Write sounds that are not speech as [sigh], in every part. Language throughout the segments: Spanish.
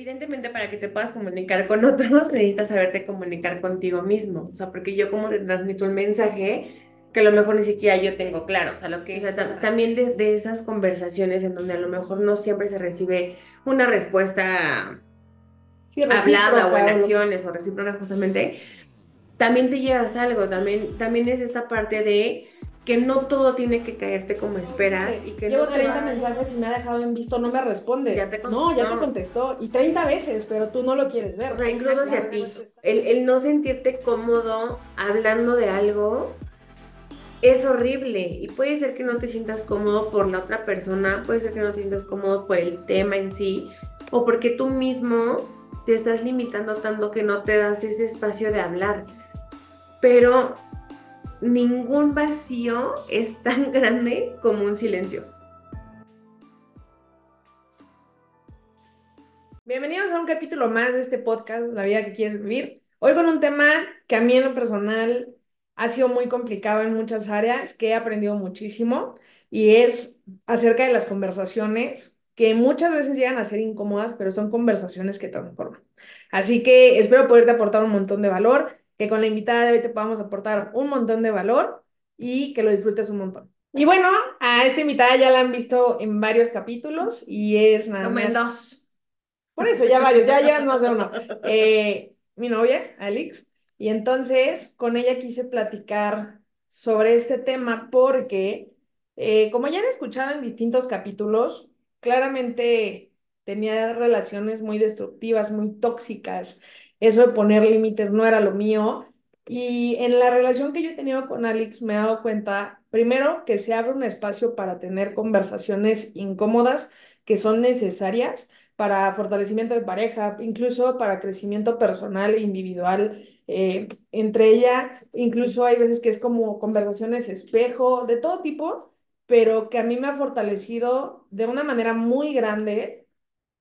evidentemente para que te puedas comunicar con otros, [laughs] necesitas saberte comunicar contigo mismo. O sea, porque yo como te transmito un mensaje que a lo mejor ni siquiera yo tengo claro. O sea, lo que o sea, también de, de, esas conversaciones en donde a lo mejor no siempre se recibe una respuesta hablada o en acciones o recíproca justamente, también te llevas algo, también, también es esta parte de que no todo tiene que caerte como esperas. Y que Llevo 30 mensajes y me ha dejado en visto, no me responde. Ya te no, ya te contestó. Y 30 veces, pero tú no lo quieres ver. O sea, incluso hacia ti. El, el no sentirte cómodo hablando de algo es horrible. Y puede ser que no te sientas cómodo por la otra persona, puede ser que no te sientas cómodo por el tema en sí, o porque tú mismo te estás limitando tanto que no te das ese espacio de hablar. Pero ningún vacío es tan [laughs] grande como un silencio. Bienvenidos a un capítulo más de este podcast, La vida que quieres vivir. Hoy con un tema que a mí en lo personal ha sido muy complicado en muchas áreas, que he aprendido muchísimo, y es acerca de las conversaciones que muchas veces llegan a ser incómodas, pero son conversaciones que transforman. Así que espero poderte aportar un montón de valor que con la invitada de hoy te podamos aportar un montón de valor y que lo disfrutes un montón. Y bueno, a esta invitada ya la han visto en varios capítulos y es nada más... dos. Por eso, ya varios, ya llevan más de uno. Eh, mi novia, Alex, y entonces con ella quise platicar sobre este tema porque, eh, como ya han escuchado en distintos capítulos, claramente tenía relaciones muy destructivas, muy tóxicas, eso de poner límites no era lo mío. Y en la relación que yo he tenido con Alex me he dado cuenta, primero, que se abre un espacio para tener conversaciones incómodas que son necesarias para fortalecimiento de pareja, incluso para crecimiento personal e individual. Eh, entre ella, incluso hay veces que es como conversaciones espejo, de todo tipo, pero que a mí me ha fortalecido de una manera muy grande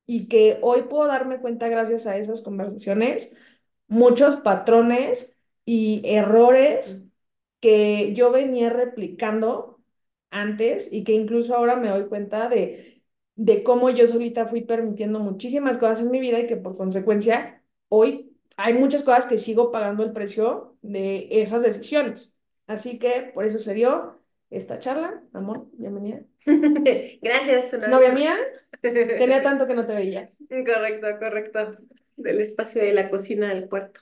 y que hoy puedo darme cuenta gracias a esas conversaciones, muchos patrones y errores que yo venía replicando antes y que incluso ahora me doy cuenta de, de cómo yo solita fui permitiendo muchísimas cosas en mi vida y que por consecuencia hoy hay muchas cosas que sigo pagando el precio de esas decisiones. Así que por eso se dio esta charla. Amor, bienvenida. [laughs] Gracias. Novia mía, tenía tanto que no te veía. Correcto, correcto. Del espacio de la cocina del puerto.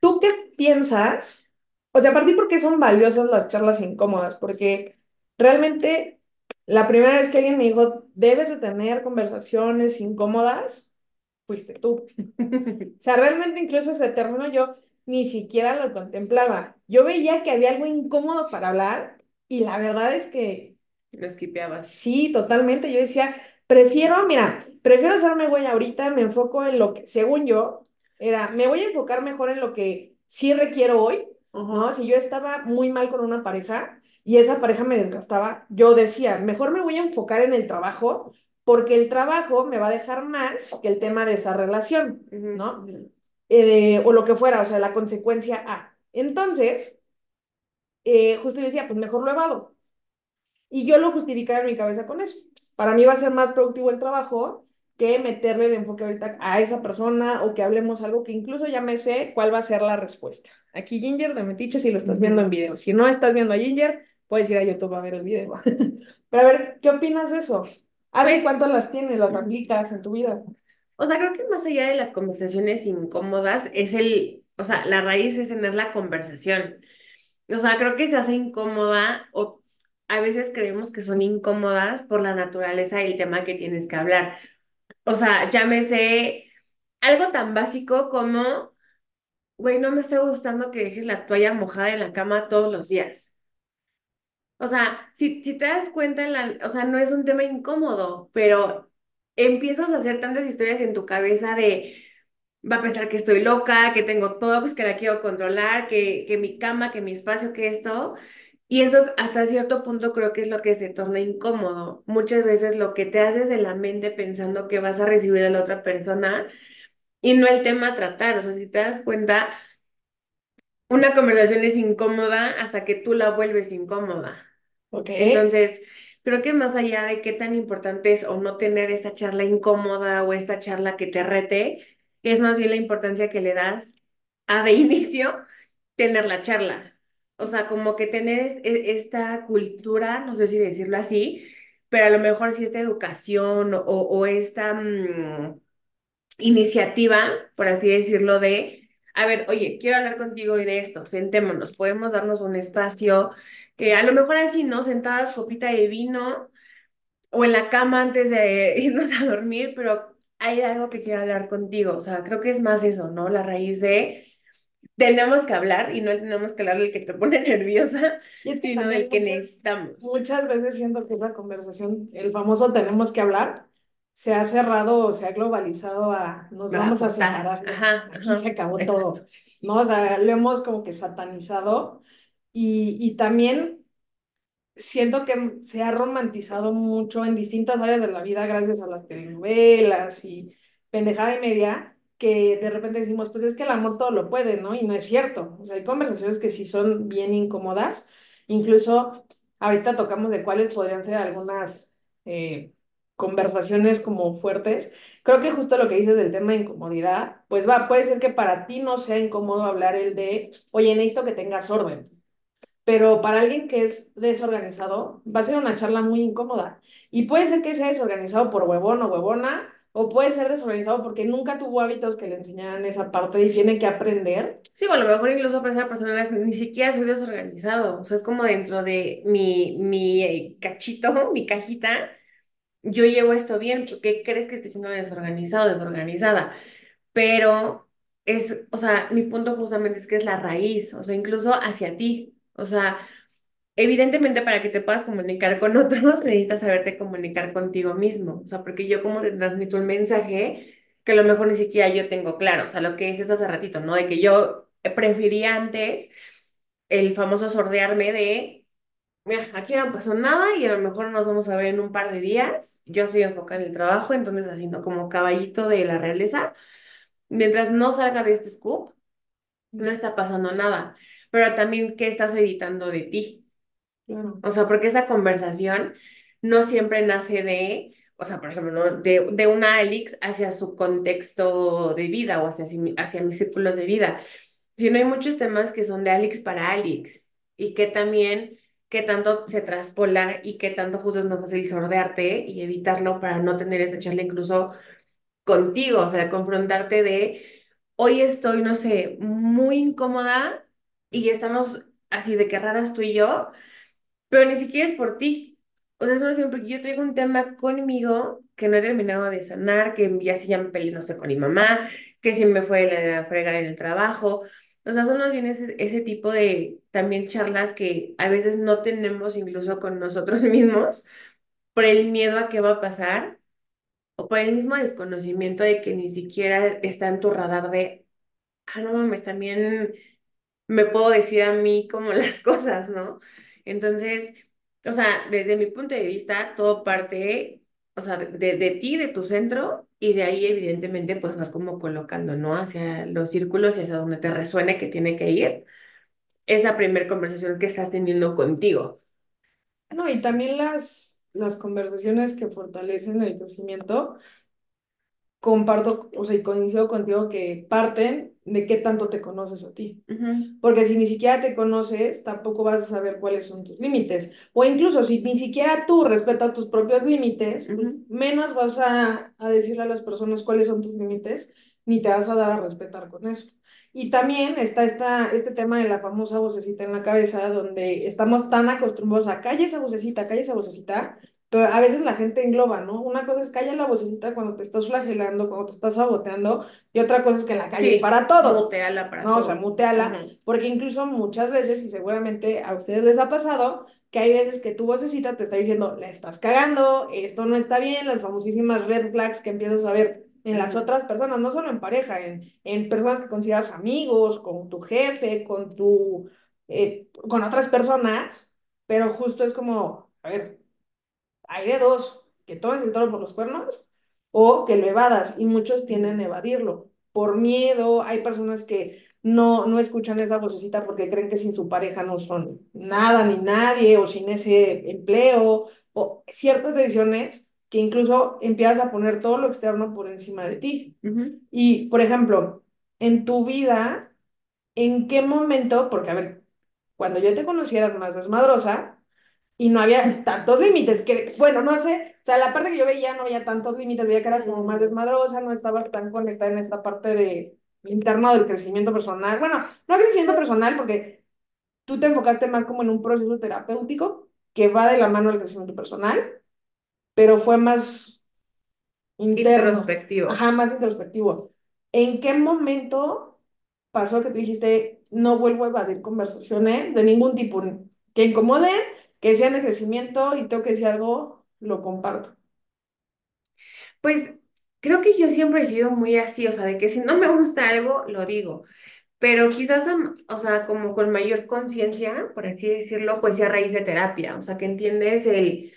¿Tú qué piensas? O sea, a partir porque son valiosas las charlas incómodas, porque realmente la primera vez que alguien me dijo, debes de tener conversaciones incómodas, fuiste tú. o sea, realmente incluso ese término yo ni siquiera lo contemplaba. Yo veía que había algo incómodo para hablar y la verdad es que... Lo esquipeabas. Sí, totalmente. Yo decía, prefiero, mira, prefiero hacerme güey ahorita, me enfoco en lo que, según yo, era, me voy a enfocar mejor en lo que sí requiero hoy, ¿no? Si yo estaba muy mal con una pareja y esa pareja me desgastaba, yo decía, mejor me voy a enfocar en el trabajo porque el trabajo me va a dejar más que el tema de esa relación, ¿no? Eh, o lo que fuera, o sea, la consecuencia A. Entonces, eh, justo yo decía, pues mejor lo evado. Y yo lo justificaba en mi cabeza con eso. Para mí va a ser más productivo el trabajo que meterle el enfoque ahorita a esa persona o que hablemos algo que incluso ya me sé cuál va a ser la respuesta. Aquí Ginger de Metiche si lo estás viendo en video. Si no estás viendo a Ginger, puedes ir a YouTube a ver el video. [laughs] Pero a ver, ¿qué opinas de eso? ¿Hace pues cuánto las tienes, las aplicas en tu vida? O sea, creo que más allá de las conversaciones incómodas, es el, o sea, la raíz es tener la conversación. O sea, creo que se hace incómoda o a veces creemos que son incómodas por la naturaleza y el tema que tienes que hablar. O sea, llámese algo tan básico como, güey, no me está gustando que dejes la toalla mojada en la cama todos los días. O sea, si, si te das cuenta, en la, o sea, no es un tema incómodo, pero empiezas a hacer tantas historias en tu cabeza de, va a pensar que estoy loca, que tengo todo, pues que la quiero controlar, que, que mi cama, que mi espacio, que esto. Y eso hasta cierto punto creo que es lo que se torna incómodo. Muchas veces lo que te haces de la mente pensando que vas a recibir a la otra persona y no el tema a tratar. O sea, si te das cuenta, una conversación es incómoda hasta que tú la vuelves incómoda. Ok. Entonces, creo que más allá de qué tan importante es o no tener esta charla incómoda o esta charla que te rete, es más bien la importancia que le das a de [laughs] inicio tener la charla. O sea, como que tener esta cultura, no sé si decirlo así, pero a lo mejor si esta educación o, esta mm, iniciativa, por así decirlo, de, a ver, oye, quiero hablar contigo de esto, sentémonos, podemos darnos un espacio, a lo mejor así, ¿no? Sentadas, copita de vino o en la cama antes de [laughs] irnos a dormir, pero hay algo que quiero hablar contigo, o sea, creo que es más eso, ¿no? La raíz de tenemos que hablar y no tenemos que hablar del que te pone [laughs] nerviosa, sino del que necesitamos. Muchas veces siento que esa conversación, el famoso tenemos que hablar, se ha cerrado o se ha globalizado a nos vamos a separar. Ajá, Aquí se acabó [laughs] todo. ¿no? O sea, lo hemos como que satanizado y, y también siento que se ha romantizado mucho en distintas áreas de la vida gracias a las telenovelas y pendejada y media que de repente decimos, pues es que el amor todo lo puede, ¿no? Y no es cierto. O sea, hay conversaciones que sí son bien incómodas. Incluso ahorita tocamos de cuáles podrían ser algunas eh, conversaciones como fuertes. Creo que justo lo que dices del tema de incomodidad, pues va, puede ser que para ti no sea incómodo hablar el de, oye, necesito que tengas orden. Pero para alguien que es desorganizado, va a ser una charla muy incómoda. Y puede ser que sea desorganizado por huevón o huevona, o puede ser desorganizado porque nunca tuvo hábitos que le enseñaran esa parte y tiene que aprender. Sí, bueno, a lo mejor incluso para esa persona ni siquiera soy desorganizado. O sea, es como dentro de mi, mi cachito, [laughs] mi cajita, yo llevo esto bien. ¿Qué crees que estoy siendo desorganizado, desorganizada? Pero es, o sea, mi punto justamente es que es la raíz, o sea, incluso hacia ti. O sea, Evidentemente, para que te puedas comunicar con [laughs] otros, necesitas saberte comunicar contigo mismo. O sea, porque yo como te transmito un mensaje que a lo mejor ni siquiera yo tengo claro. O sea, lo que dices hace ratito, ¿no? De que yo prefería antes el famoso sordearme de, mira, aquí no pasó nada y a lo mejor nos vamos a ver en un par de días. Yo estoy enfocada en el trabajo, entonces haciendo como caballito de la realeza. Mientras no salga de este scoop, no está pasando nada. Pero también, ¿qué estás evitando de ti? O sea, porque esa conversación no siempre nace de, o sea, por ejemplo, de, de una Alix hacia su contexto de vida o hacia, hacia mis círculos de vida, sino hay muchos temas que son de Alix para Alix y que también, que tanto se traspola y que tanto justo es más fácil sordearte y evitarlo para no tener esa charla incluso contigo, o sea, confrontarte de, hoy estoy, no sé, muy incómoda y estamos así de que raras tú y yo, pero ni siquiera es por ti. O sea, es siempre porque yo traigo un tema conmigo que no he terminado de sanar, que ya sí ya me peleé, no sé, con mi mamá, que sí me fue la frega en el trabajo. O sea, son más bien ese, ese tipo de también charlas que a veces no tenemos incluso con nosotros [laughs] mismos por el miedo a qué va a pasar o por el mismo desconocimiento de que ni siquiera está en tu radar de, ah, no mames, también me puedo decir a mí como [laughs] las cosas, ¿no? Entonces, o sea, desde mi punto de vista, todo parte, o sea, de, de ti, de tu centro, y de ahí evidentemente pues vas como colocando, ¿no? Hacia los círculos y hacia donde te resuene que tiene que ir esa primera conversación que estás teniendo contigo. No, y también las, las conversaciones que fortalecen el crecimiento, comparto, o sea, y coincido contigo que parten de qué tanto te conoces a ti. Porque si ni siquiera te conoces, tampoco vas a saber cuáles son tus límites. O incluso si ni siquiera tú respetas tus propios límites, pues, menos vas a, a, decirle a las personas cuáles son tus límites, ni te vas a dar a respetar con eso. Y también está esta, este tema de la famosa vocecita en la cabeza, donde estamos tan acostumbrados a calle esa vocecita, calle esa vocecita, pero a veces la gente engloba, ¿no? Una cosa es calla la vocecita cuando te estás flagelando, cuando te estás saboteando, y otra cosa es que en la calle es para todo. Muteala para no, todo. o sea, muteala, porque incluso muchas veces, y seguramente a ustedes les ha pasado, que hay veces que tu vocecita te está diciendo, la estás cagando, esto no está bien, las famosísimas red flags que empiezas a ver en las otras personas, no solo en pareja, en, en personas que consideras amigos, con tu jefe, con tu, eh, con otras personas, pero justo es como, a ver, hay de dos, que tomes el toro por los cuernos o que lo evadas y muchos tienden a evadirlo por miedo, hay personas que no, no escuchan esa vocecita porque creen que sin su pareja no son nada ni nadie o sin ese empleo o ciertas decisiones que incluso empiezas a poner todo lo externo por encima de ti. Y, por ejemplo, en tu vida, ¿en qué momento? Porque, a ver, cuando yo te conocí eras más desmadrosa y no había tantos límites, que, bueno, no sé, o sea, la parte que yo veía no había tantos límites, veía que eras como más desmadrosa, no estabas tan conectada en esta parte de interno del crecimiento personal. Bueno, no crecimiento personal porque tú te enfocaste más como en un proceso terapéutico que va de la mano del crecimiento personal, pero fue más interno, Introspectivo. ajá, más introspectivo. ¿En qué momento pasó que tú dijiste, no vuelvo a evadir conversaciones de ningún tipo que incomoden, que sean de crecimiento y tengo que decir algo, lo comparto? Pues creo que yo siempre he sido muy así, o sea, de que si no me gusta algo, lo digo. Pero quizás, o sea, como con mayor conciencia, por así decirlo, pues sí a raíz de terapia, o sea, que entiendes el,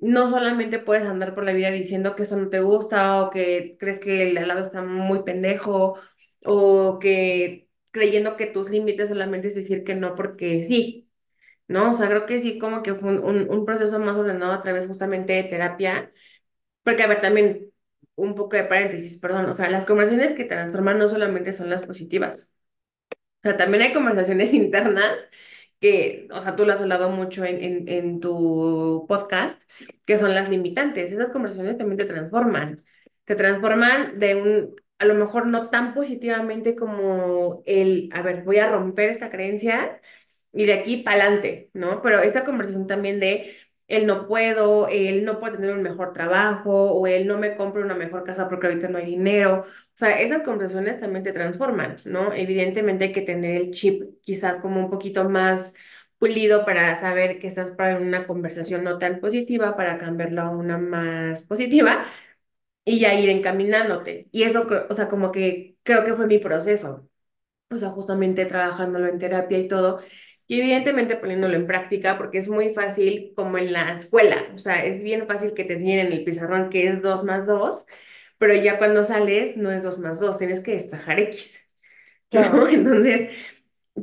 no solamente puedes andar por la vida diciendo que eso no te gusta o que crees que el lado está muy pendejo o que creyendo que tus límites solamente es decir que no porque sí, ¿no? O sea, creo que sí como que fue un, un, un proceso más ordenado a través justamente de terapia, porque a ver, también un poco de paréntesis, perdón, o sea, las conversaciones que transforman no solamente son las positivas. O sea, también hay conversaciones [laughs] internas que, o sea, tú lo has hablado mucho en, en, en tu podcast, que son las limitantes. Esas conversaciones también te transforman. Te transforman de un, a lo mejor no tan positivamente como el, a ver, voy a romper esta creencia y de aquí para adelante, ¿no? Pero esta conversación también de él no puedo, él no puede tener un mejor trabajo o él no me compra una mejor casa porque ahorita no hay dinero. O sea, esas conversaciones también te transforman, ¿no? Evidentemente hay que tener el chip quizás como un poquito más pulido para saber que estás para una conversación no tan positiva para cambiarla a una más positiva y ya ir encaminándote. Y eso, o sea, como que creo que fue mi proceso o sea, justamente trabajándolo en terapia y todo, y evidentemente poniéndolo en práctica, porque es muy fácil como en la escuela, o sea, es bien fácil que te enseñen en el pizarrón que es 2 más 2, pero ya cuando sales no es 2 más 2, tienes que despejar X, ¿no? Claro. [laughs] Entonces,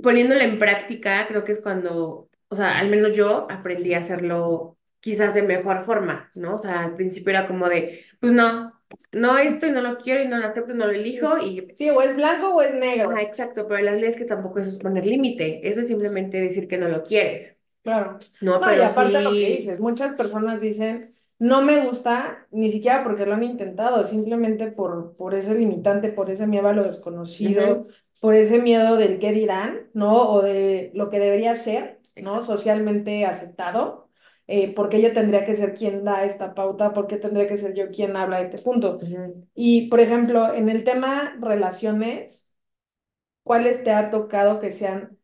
poniéndolo en práctica, creo que es cuando, o sea, al menos yo aprendí a hacerlo quizás de mejor forma, ¿no? O sea, al principio era como de, pues no, no esto y no lo quiero y no lo acepto y no lo elijo y Sí, o es blanco o es negro. exacto, pero la ley es que tampoco es poner límite, eso es simplemente decir que no lo quieres, Claro. ¿no? No, y Pero aparte lo que sí, dices, muchas personas dicen, no me gusta, ni siquiera porque lo han intentado, simplemente por, por ese limitante, por ese miedo a lo desconocido, ujú, por ese miedo del qué dirán, ¿no? O de lo que debería ser, ¿no? exacto. Socialmente aceptado. Eh, ¿por qué yo tendría que ser quien da esta pauta? ¿Por qué tendría que ser yo quien habla de este punto? Y, por ejemplo, en el tema relaciones, ¿cuáles te ha tocado que sean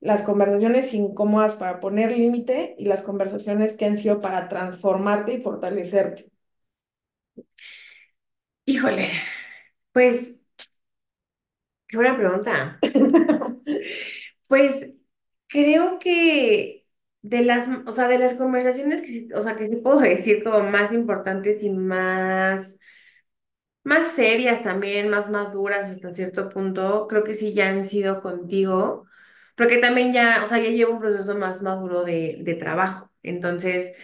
las conversaciones incómodas para poner límite y las conversaciones que han sido para transformarte y fortalecerte. Híjole, pues, qué buena pregunta. [laughs] Pues creo que de las, o sea, de las conversaciones que, o sea, que sí puedo [laughs] decir como más importantes y más, más serias también, más maduras hasta cierto punto, creo que sí ya han sido contigo, porque también ya, o sea, ya llevo un proceso más maduro de, de trabajo. Entonces,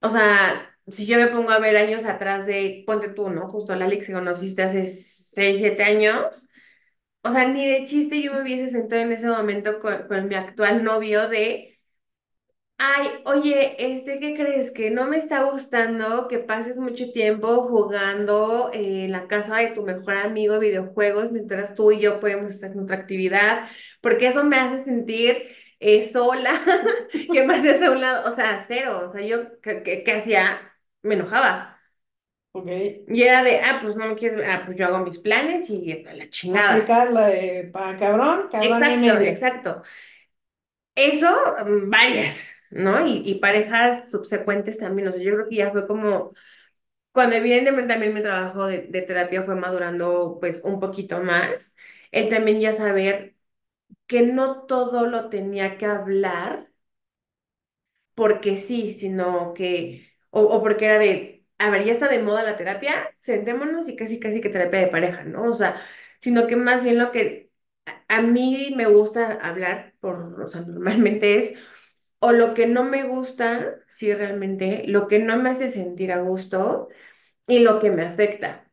O sea, si yo me pongo a ver años atrás de, ponte tú, ¿no? Justo a la Alex que conociste hace 6 7 años. O sea, ni de chiste yo me hubiese sentado en ese momento con, con mi actual novio de, ay, oye, este, ¿qué crees? Que no me está gustando que pases mucho tiempo jugando eh, en la casa de tu mejor amigo videojuegos mientras tú y yo podemos estar en otra actividad, porque eso me hace sentir eh, sola, [laughs] que me hace a un lado, o sea, cero, o sea, yo, ¿qué, qué- qué hacía? Me enojaba. Ok. Y era de, ah, pues no me quieres, ah, pues yo hago mis planes y la chingada. Aplicas la de para cabrón, cabrón y Exacto, medio. exacto. Eso, mm, varias, ¿no? Y, y parejas subsecuentes también, o sea, yo creo que ya fue como, cuando evidentemente también mi trabajo de, de terapia fue madurando pues un poquito más, el también ya saber que no todo lo tenía que hablar porque sí, sino que, o, o porque era de, a ver, ya está de moda la terapia, sentémonos y casi, casi que terapia de pareja, ¿no? O sea, sino que más bien lo que a, mí me gusta hablar, por, o sea, normalmente es o lo que no me gusta, sí, realmente, lo que no me hace sentir a gusto y lo que me afecta.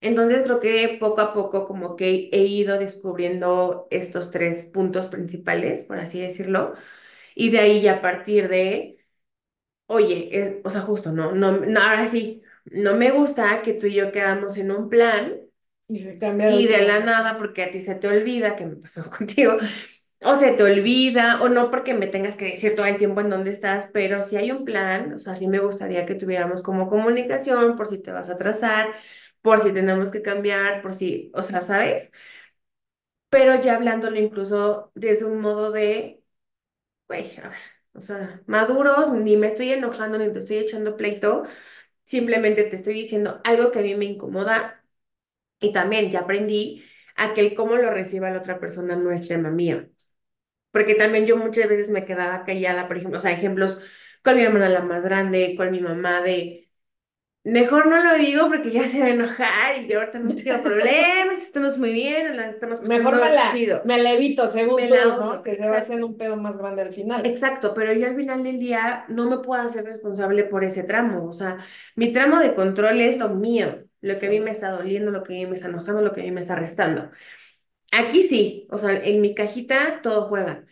Entonces creo que poco a poco como que he ido descubriendo estos tres puntos principales, por así decirlo, y de ahí ya a partir de, oye, es, o sea, justo, no, no, no, ahora sí, no me gusta que tú y yo quedamos en un plan Y se y de la nada, porque a ti se te olvida, que me pasó [laughs] contigo, o se te olvida, o no porque me tengas que decir todo el tiempo en dónde estás, pero si hay un plan, o sea, sí me gustaría que tuviéramos como comunicación por si te vas a atrasar, por si tenemos que cambiar, por si, o sea, ¿sabes? Pero ya hablándolo incluso desde un modo de, güey, a ver, o sea, maduros, ni me estoy enojando, ni te estoy echando pleito, simplemente te estoy diciendo algo que a mí me incomoda y también ya aprendí a que el cómo lo reciba la otra persona no es. Porque también yo muchas veces me quedaba callada, por ejemplo, o sea, ejemplos con mi hermana la más grande, con mi mamá de, mejor no lo digo porque ya se va a enojar y yo ahorita no quiero problemas, estamos muy bien, estamos Mejor me la, chido. me la evito, según Me tú, la ¿no? Que se va haciendo un pedo más grande al final. Exacto, pero yo al final del día no me puedo hacer responsable por ese tramo, o sea, mi tramo de control es lo mío, lo que a mí me está doliendo, lo que a mí me está enojando, lo que a mí me está restando. Aquí sí, o sea, en mi cajita todo juega,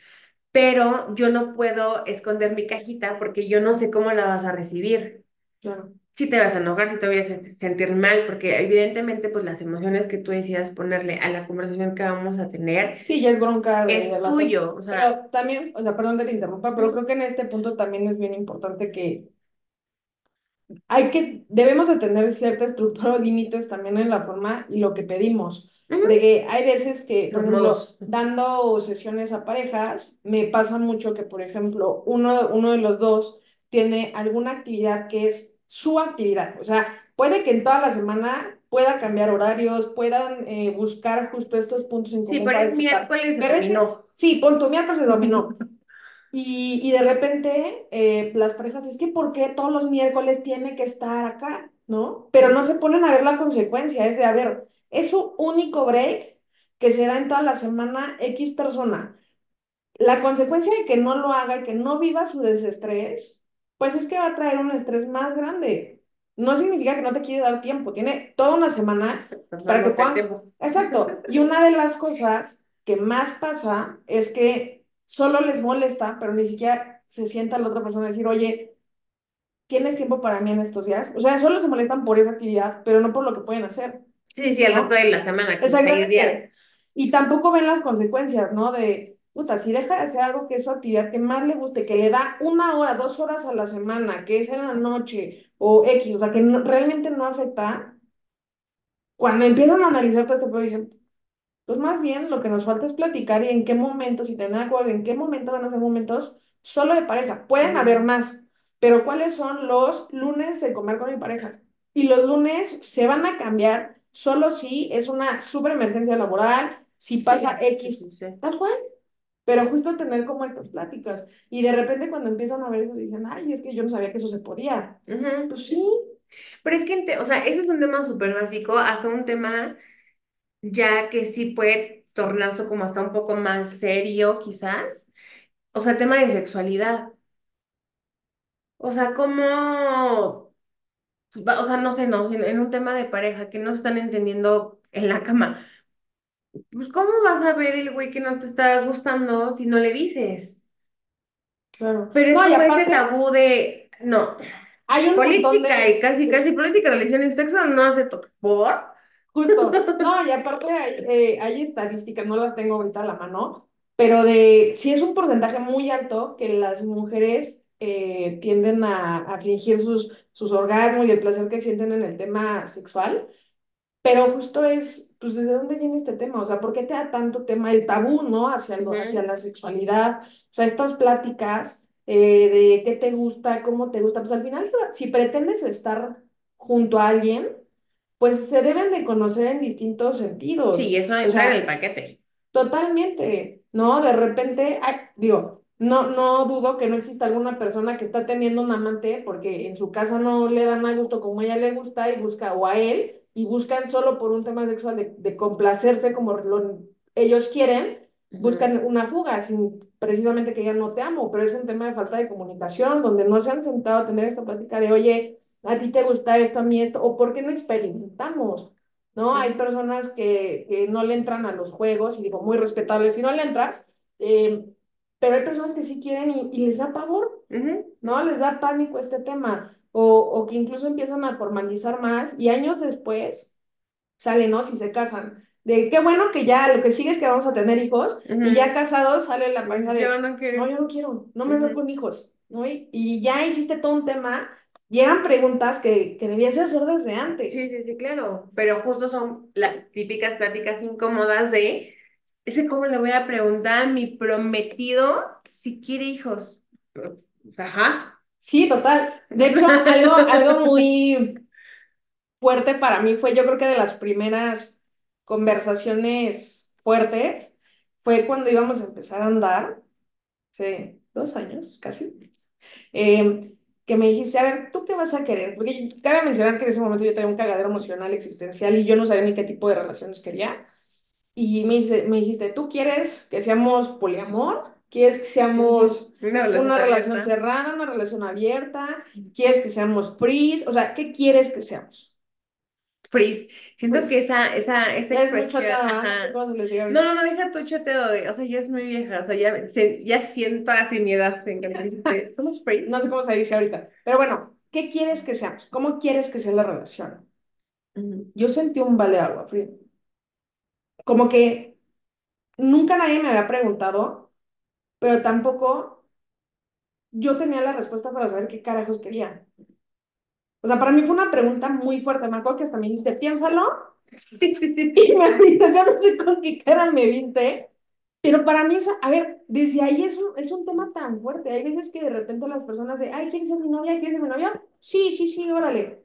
pero yo no puedo esconder mi cajita porque yo no sé cómo la vas a recibir. Claro. Si te vas a enojar, si te voy a sen- sentir mal, porque evidentemente pues las emociones que tú decidas ponerle a la conversación que vamos a tener Sí, ya es bronca de, es de la tuyo, o sea, Pero también, o sea, perdón que te interrumpa, pero creo que en este punto también es bien importante que hay que, debemos de tener cierta estructura o límites también en la forma y lo que pedimos. Ujú, Porque hay veces que, por ejemplo, dando sesiones a parejas, me pasa mucho que, por ejemplo, uno, uno de los dos tiene alguna actividad que es su actividad. O sea, puede que en toda la semana pueda cambiar horarios, puedan eh, buscar justo estos puntos en Sí, común pero para es miércoles de Pero dominó. sí, pon tu miércoles de dominó. [laughs] Y, y de repente eh, las parejas, es que ¿por qué todos los miércoles tiene que estar acá? ¿No? Pero no se ponen a ver la consecuencia, es de, a ver, es su único break que se da en toda la semana X persona. La consecuencia de que no lo haga, que no viva su desestrés, pues es que va a traer un estrés más grande. No significa que no te quiere dar tiempo, tiene toda una semana para que puedan... Exacto. [laughs] Y una de las cosas que más pasa es que solo les molesta, pero ni siquiera se sienta la otra persona a decir, oye, ¿tienes tiempo para mí en estos días? O sea, solo se molestan por esa actividad, pero no por lo que pueden hacer, Sí, sí, ¿no? resto de la semana, como seis días. Exactamente. Y tampoco ven las consecuencias, ¿no? De, puta, si deja de hacer algo que es su actividad que más le guste, que le da una hora, dos horas a la semana, que es en la noche o X, o sea, que no- realmente no afecta, cuando empiezan a analizar todo esto, pues dicen, pues más bien lo que nos falta es platicar y en qué momentos, y tener acuerdo en qué momento van a ser momentos solo de pareja. Pueden haber más, pero ¿cuáles son los lunes de comer con mi pareja? Y los lunes se van a cambiar solo si es una super emergencia laboral, si pasa Sí, X, sí, sí. tal cual. Pero justo tener como estas pláticas. Y de repente cuando empiezan a ver eso, dicen, ay, es que yo no sabía que eso se podía. Pues sí, Pero es que, o sea, ese es un tema súper básico, hasta un tema ya que sí puede tornarse como hasta un poco más serio, quizás. O sea, tema de sexualidad. O sea, cómo, va- o sea, no sé, no, en un tema de pareja que no se están entendiendo en la cama. Pues, ¿cómo vas a ver el güey que no te está gustando si no le dices? claro. Pero es No, y como ese tabú de, no, hay un política y de... casi, casi política, religión y sexo no se toca. ¿Por? Justo, no, y aparte hay, eh, hay estadísticas, no las tengo ahorita a la mano, pero de sí es un porcentaje muy alto que las mujeres eh, tienden a, a fingir sus, sus orgasmos y el placer que sienten en el tema sexual, pero justo es, pues, ¿desde dónde viene este tema? O sea, ¿por qué te da tanto tema el tabú, ¿no? Hacia, lo, hacia la sexualidad, o sea, estas pláticas eh, de qué te gusta, cómo te gusta, pues al final, si pretendes estar junto a alguien, pues se deben de conocer en distintos Sí, sentidos. eso O entra en el sea, paquete. totalmente, ¿no? De repente, ay, digo, no, no dudo que no exista alguna persona que está teniendo un amante porque en su casa no le dan a gusto como a ella le gusta y busca, o a él, y buscan solo por un tema sexual de, de complacerse como lo- ellos quieren, buscan una fuga sin precisamente que ya no te amo, pero es un tema de falta de comunicación, donde no se han sentado a tener esta plática de, oye, a ti te gusta esto, a mí esto, o por qué no experimentamos, ¿no? Hay personas que, que no le entran a los juegos, y digo, muy respetables, si no le entras, eh, pero hay personas que sí quieren y, y les da pavor, ¿no? Les da pánico este tema, o, o que incluso empiezan a formalizar más y años después salen, ¿no? Si se casan de qué bueno que ya lo que sigue es que vamos a tener hijos y ya casados sale la pareja de Yo no quiero. no, yo no quiero, no me veo Ujú. con hijos, ¿no? Y, y ya hiciste todo un tema y eran preguntas que, que debías de hacer desde antes. Sí, sí, sí, claro. Pero justo son las típicas pláticas incómodas de, ese cómo le voy a preguntar a mi prometido si quiere hijos. Ajá. Sí, total. De hecho, algo, algo muy fuerte para mí fue, yo creo que de las primeras conversaciones fuertes, fue cuando íbamos a empezar a andar, hace dos años casi, eh, que me dijiste, a ver, ¿tú qué vas a querer? Porque cabe mencionar que en ese momento yo tenía un cagadero emocional existencial y yo no sabía ni qué tipo de relaciones quería. Y me, dice, me dijiste, ¿tú quieres que seamos poliamor? ¿Quieres que seamos [laughs] Una relación una relación abierta. cerrada, una relación abierta? ¿Quieres que seamos free? O sea, ¿qué quieres que seamos? Freeze. Siento Freeze. que esa, esa, esa Ya es muy expresión. ¿verdad? No No, no, no, deja tu chateo de, o sea, ya es muy vieja, o sea, ya, se- ya siento así mi edad en [laughs] somos free. No sé cómo se dice ahorita. Pero bueno, ¿qué quieres que seamos? ¿Cómo quieres que sea la relación? Ujú. Yo sentí un balde de agua fría. Como que nunca nadie me había preguntado, pero tampoco yo tenía la respuesta para saber qué carajos quería. O sea, para mí fue una pregunta muy fuerte. Me acuerdo que hasta me dijiste, piénsalo. Sí, sí, sí. [laughs] Y me dijiste, yo no sé con qué cara me viste. Pero para mí, a ver, desde ahí es un, es un tema tan fuerte. Hay veces que de repente las personas de, ay, ¿quieres ser mi novia? ¿Quieres ser mi novia? Sí, sí, sí, órale.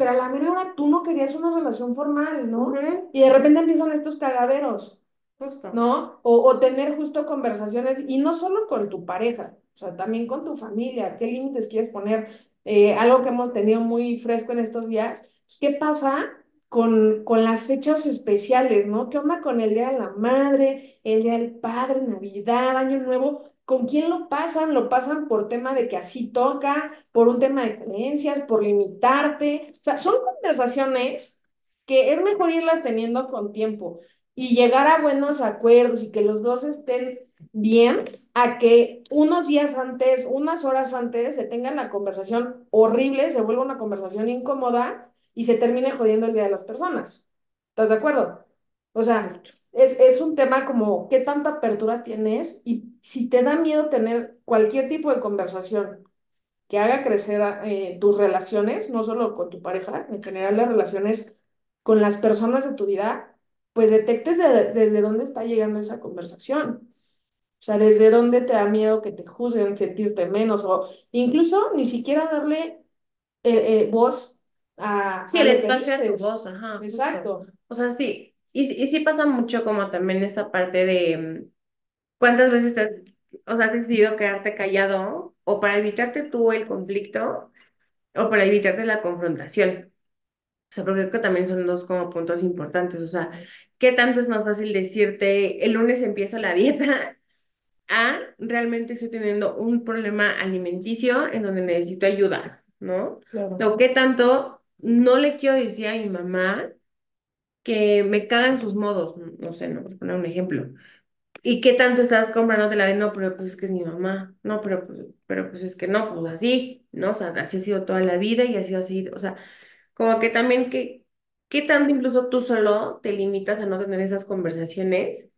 Pero a la mera hora tú no querías una relación formal, ¿no? Y de repente empiezan estos cagaderos. Justo. ¿no? O, o tener justo conversaciones, y no solo con tu pareja, o sea, también con tu familia, qué límites quieres poner. Eh, algo que hemos tenido muy fresco en estos días, pues, ¿qué pasa con, con las fechas especiales, ¿no? ¿Qué onda con el Día de la Madre, el Día del Padre, Navidad, Año Nuevo? ¿Con quién lo pasan? Lo pasan por tema de que así toca, por un tema de creencias, por limitarte. O sea, son conversaciones que es mejor irlas teniendo con tiempo y llegar a buenos acuerdos y que los dos estén bien, a que unos días antes, unas horas antes, se tengan la conversación horrible, se vuelva una conversación incómoda y se termine jodiendo el día de las personas. ¿Estás de acuerdo? O sea, es, es un tema como qué tanta apertura tienes y si te da miedo tener cualquier tipo de conversación que haga crecer eh, tus relaciones, no solo con tu pareja, en general las relaciones con las personas de tu vida, pues detectes de- desde dónde está llegando esa conversación. O sea, desde dónde te da miedo que te juzguen, sentirte menos, o incluso ni siquiera darle eh, eh, voz a, Sí, a el espacio a tu voz, ajá, justo. Exacto. O sea, sí. Y, y sí pasa mucho como también esta parte de mm, cuántas veces te has, o sea, has decidido quedarte callado o para evitarte tú el conflicto o para evitarte la confrontación. O sea, porque creo que también son dos como puntos importantes. O sea, ¿qué tanto es más fácil decirte el lunes empieza la dieta [laughs] a realmente estoy teniendo un problema alimenticio en donde necesito ayuda, ¿no? Claro. O qué tanto no le quiero decir a mi mamá que me cagan sus modos, no sé, no, por poner un ejemplo. ¿Y qué tanto estás comprándote la de no, pero pues es que es mi mamá, no, pero pues, pero pues es que no, pues así, ¿no? O sea, así ha sido toda la vida y así ha sido, o sea, como que también que, qué tanto incluso tú solo te limitas a no tener esas conversaciones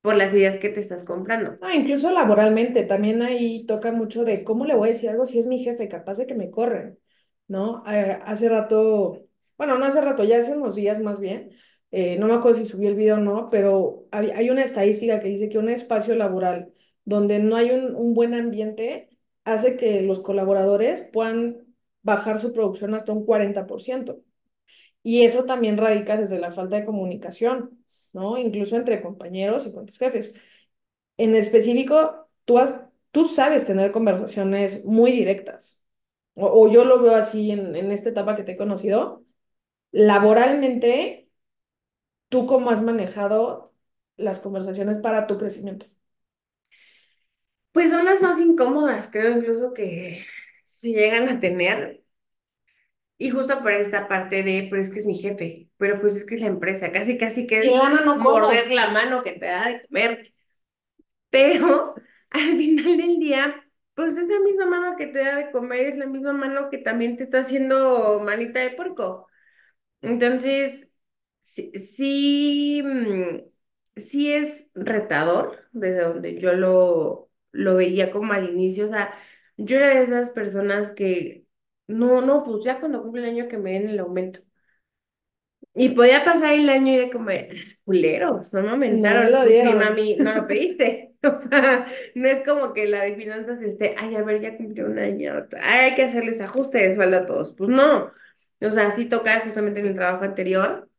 por las ideas que te estás comprando. No, incluso laboralmente, también ahí toca mucho de cómo le voy a decir algo si es mi jefe, capaz de que me corren, ¿no? Eh, hace rato, bueno, no hace rato, ya hace unos días más bien, eh, no me acuerdo si subí el video o no, pero hay, una estadística que dice que un espacio laboral donde no hay un, un buen ambiente hace que los colaboradores puedan bajar su producción hasta un 40%. Y eso también radica desde la falta de comunicación, ¿no? Incluso entre compañeros y con tus jefes. En específico, tú, has, tú sabes tener conversaciones muy directas, o, o yo lo veo así en, en esta etapa que te he conocido. Laboralmente, ¿tú cómo has manejado las conversaciones para tu crecimiento? Pues son las más incómodas, creo incluso que si llegan a tener. Y justo por esta parte de, pero es que es mi jefe, pero pues es que es la empresa, casi casi que no morder la mano que te da de comer. Pero [laughs] al final del día, pues es la misma mano que te da de comer, es la misma mano que también te está haciendo manita de puerco. Entonces, sí, sí, mm, sí es retador desde donde yo lo, lo veía como al inicio. O sea, yo era de esas personas que, no, no, pues ya cuando cumple el año que me den el aumento. Y podía pasar el año y era como, de, culeros, no me No me aumentaron. lo Pues dieron. mami, no lo [laughs] pediste. [laughs] O sea, no es como que la de finanzas esté, ay, a ver, ya cumplió un año, ay, hay que hacerles ajuste de sueldo a todos. Pues no. O sea, sí toca justamente en el trabajo anterior.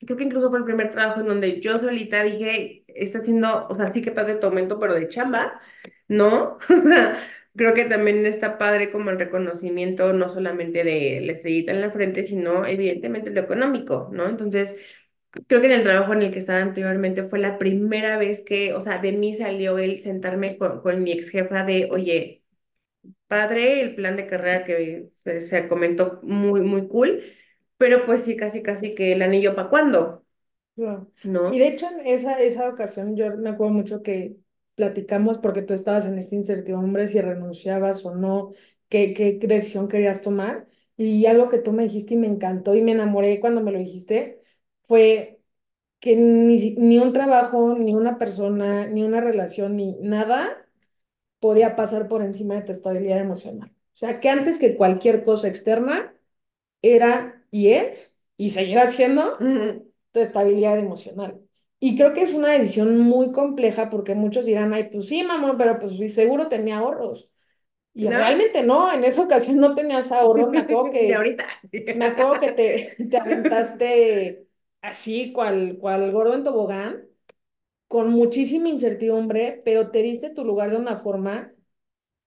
Creo que incluso fue el primer trabajo en donde yo solita dije, está haciendo, o sea, sí que padre tu aumento, pero de chamba, ¿no? [laughs] Creo que también está padre como el reconocimiento, no solamente de la estrellita en la frente, sino evidentemente lo económico, ¿no? Entonces, creo que en el trabajo en el que estaba anteriormente fue la primera vez que, o sea, de mí salió el sentarme con, con mi ex jefa de, oye, padre, el plan de carrera que se, se comentó muy, muy cool, pero pues sí, casi, casi que el anillo para cuándo, Claro. Y ¿no? de hecho, en esa, esa ocasión yo me acuerdo mucho que platicamos porque tú estabas en esta incertidumbre si renunciabas o no, qué, qué decisión querías tomar. Y algo que tú me dijiste y me encantó y me enamoré cuando me lo dijiste fue que ni, ni un trabajo, ni una persona, ni una relación, ni nada podía pasar por encima de tu estabilidad emocional. O sea, que antes que cualquier cosa externa era y es y seguirá siendo tu estabilidad emocional. Y creo que es una decisión muy compleja porque muchos dirán, ay, pues sí, mamá, pero pues sí, seguro tenía ahorros. Y ¿No? realmente no, en esa ocasión no tenías ahorros. Me acuerdo [laughs] De que, ahorita. me acuerdo que te, te aventaste así, cual, cual gordo en tobogán, con muchísima incertidumbre, pero te diste tu lugar de una forma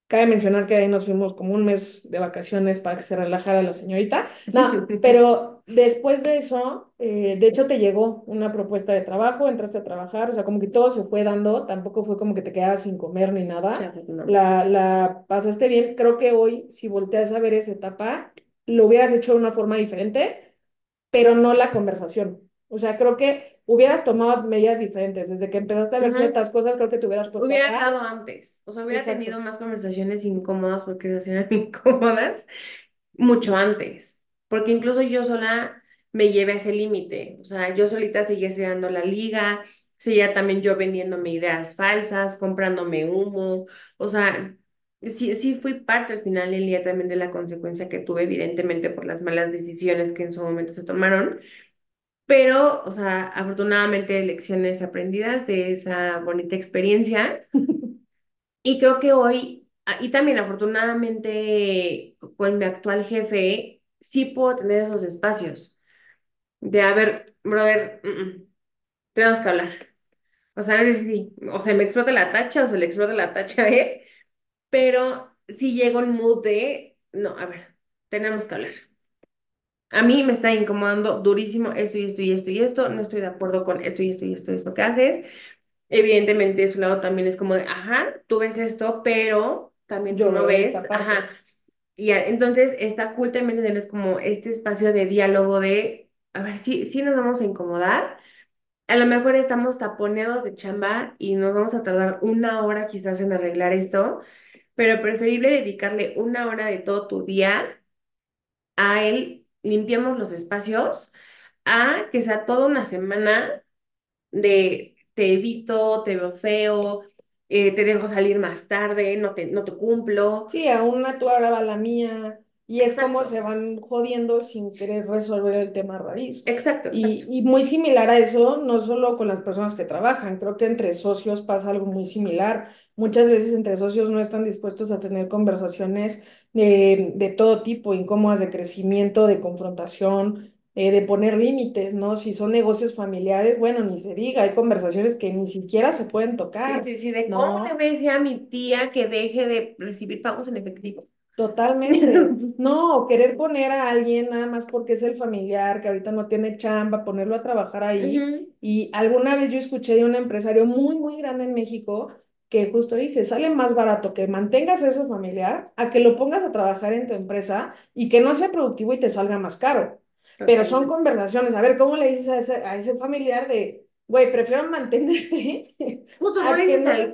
Cabe mencionar que ahí nos fuimos como un mes de vacaciones para que se relajara la señorita. No, [laughs] pero después de eso, eh, de hecho te llegó una propuesta de trabajo, entraste a trabajar, o sea, como que todo se fue dando, tampoco fue como que te quedabas sin comer ni nada. Chale, no. La, la pasaste bien. Creo que hoy, si volteas a ver esa etapa, lo hubieras hecho de una forma diferente, pero no la conversación. O sea, creo que hubieras tomado medidas diferentes. Desde que empezaste a ver Ujú. ciertas cosas, creo que te hubieras puesto Hubiera acá. hablado antes, o sea, hubiera tenido Exacto. más conversaciones incómodas porque se hacían [laughs] incómodas mucho antes, porque incluso yo sola me llevé a ese límite, o sea, yo solita seguía dando la liga, seguía también yo vendiéndome ideas falsas, comprándome humo, o sea, sí, sí fui parte al final del día también de la consecuencia que tuve, evidentemente por las malas decisiones que en su momento se tomaron, pero, o sea, afortunadamente lecciones aprendidas de esa bonita experiencia. [laughs] Y creo que hoy, ah, y también afortunadamente con mi actual jefe, sí puedo tener esos espacios de, a ver, brother, mm, mm, tenemos que hablar. O sea, a veces sí, o se me explota la tacha o se le explota la tacha a [laughs] él, pero sí llego en mood de, no, a ver, tenemos que hablar. A mí me está incomodando durísimo esto y esto y esto y esto, no estoy de acuerdo con esto y esto y esto y esto que haces. Evidentemente, de su lado también es como de, ajá, tú ves esto, pero también tú Yo no ves, ajá. Y entonces está cool también tenerles como este espacio de diálogo de, a ver, sí, sí nos vamos a incomodar. A lo mejor estamos taponeados de chamba y nos vamos a tardar una hora quizás en arreglar esto, pero preferible dedicarle una hora de todo tu día a él, limpiamos los espacios, a que sea toda una semana de te evito, te veo feo, eh, te dejo salir más tarde, no te, no te cumplo. Sí, a una tú va la mía, y es como se van jodiendo sin querer resolver el tema raíz. exacto, Y, exacto. y muy similar a eso, no solo con las personas que trabajan, creo que entre socios pasa algo muy similar. Muchas veces entre socios no están dispuestos a tener conversaciones de, de todo tipo, incómodas de crecimiento, de confrontación, eh, de poner límites, ¿no? Si son negocios familiares, bueno, ni se diga, hay conversaciones que ni siquiera se pueden Sí, tocar. sí, sí, de cómo le ¿no? voy a decir a mi tía que deje de recibir pagos en efectivo. Totalmente. [laughs] No, o querer poner a alguien nada más porque es el familiar que ahorita no tiene chamba, ponerlo a trabajar ahí. Y alguna vez yo escuché de un empresario muy, muy grande en México que justo dice, sale más barato que mantengas eso familiar a que lo pongas a trabajar en tu empresa y que no sea productivo y te salga más caro. Pero son conversaciones, a ver, ¿cómo le dices a ese, a ese familiar de, güey, prefiero mantenerte [laughs] a que no al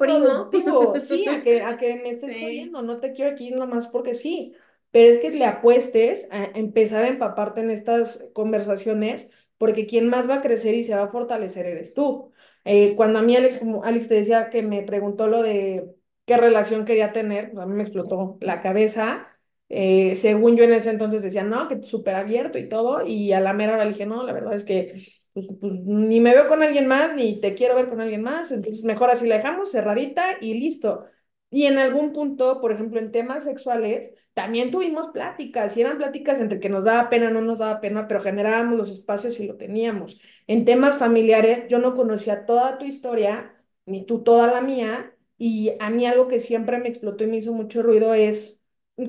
primo. Sí, a que, a que me estés sí. no te quiero aquí nomás porque sí. Pero es que le apuestes a empezar a empaparte en estas conversaciones, porque quien más va a crecer y se va a fortalecer eres tú. Eh, cuando a mí Alex, como Alex te decía que me preguntó lo de qué relación quería tener, pues a mí me explotó la cabeza. Eh, según yo en ese entonces decía, no, que súper abierto y todo, y a la mera hora le dije, no, la verdad es que pues, pues, ni me veo con alguien más, ni te quiero ver con alguien más, entonces mejor así la dejamos cerradita y listo. Y en algún punto, por ejemplo, en temas sexuales, también tuvimos pláticas, y eran pláticas entre que nos daba pena, no nos daba pena, pero generábamos los espacios y lo teníamos. En temas familiares, yo no conocía toda tu historia, ni tú toda la mía, y a mí algo que siempre me explotó y me hizo mucho ruido es,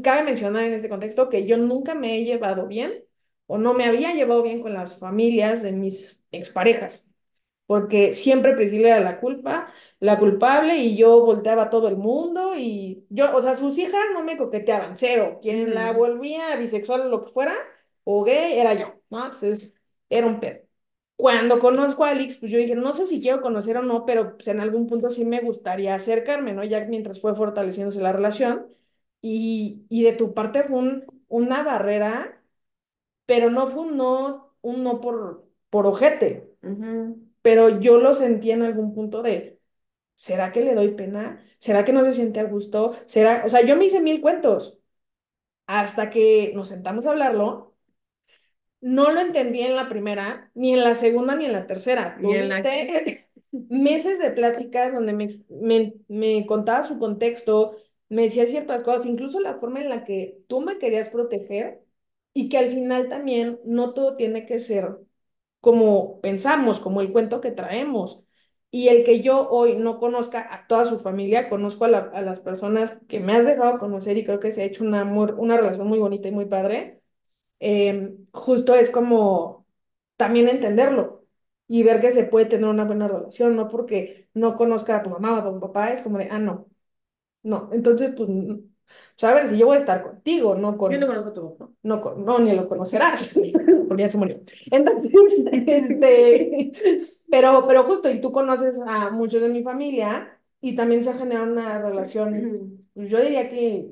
cabe mencionar en este contexto que yo nunca me he llevado bien o no me había llevado bien con las familias de mis exparejas porque siempre Priscila era la culpa, la culpable y yo volteaba a todo el mundo y yo, o sea, sus hijas no me coqueteaban, cero. Quien la volvía bisexual o lo que fuera, o gay, era yo, ¿no? Entonces, era un pedo. Cuando conozco a Alex, pues yo dije, no sé si quiero conocer o no, pero pues en algún punto sí me gustaría acercarme, ¿no? Ya mientras fue fortaleciéndose la relación. Y, y de tu parte fue un, una barrera, pero no fue un no, un no por, por ojete pero yo lo sentí en algún punto de, ¿será que le doy pena? ¿Será que no se siente a gusto? ¿Será? O sea, yo me hice mil cuentos hasta que nos sentamos a hablarlo. No lo entendí en la primera, ni en la segunda, ni en la tercera. Tuviste [laughs] [laughs] meses de pláticas donde me, me, me contaba su contexto, me decía ciertas cosas, incluso la forma en la que tú me querías proteger y que al final también no todo tiene que ser como pensamos, como el cuento que traemos. Y el que yo hoy no conozca a toda su familia, conozco a, las personas que me has dejado conocer y creo que se ha hecho un amor, una relación muy bonita y muy padre, em, justo es como también entenderlo y ver que se puede tener una buena relación, no porque no conozca a tu mamá o a tu papá, es como de, ah, no, no, entonces, pues, sabes, si yo voy a estar contigo, no con... Yo no conozco a tu papá. No, no, ni lo conocerás. porque ya se murió. Entonces, este, pero, pero justo, y tú conoces a muchos de mi familia y también se ha generado una relación, yo diría que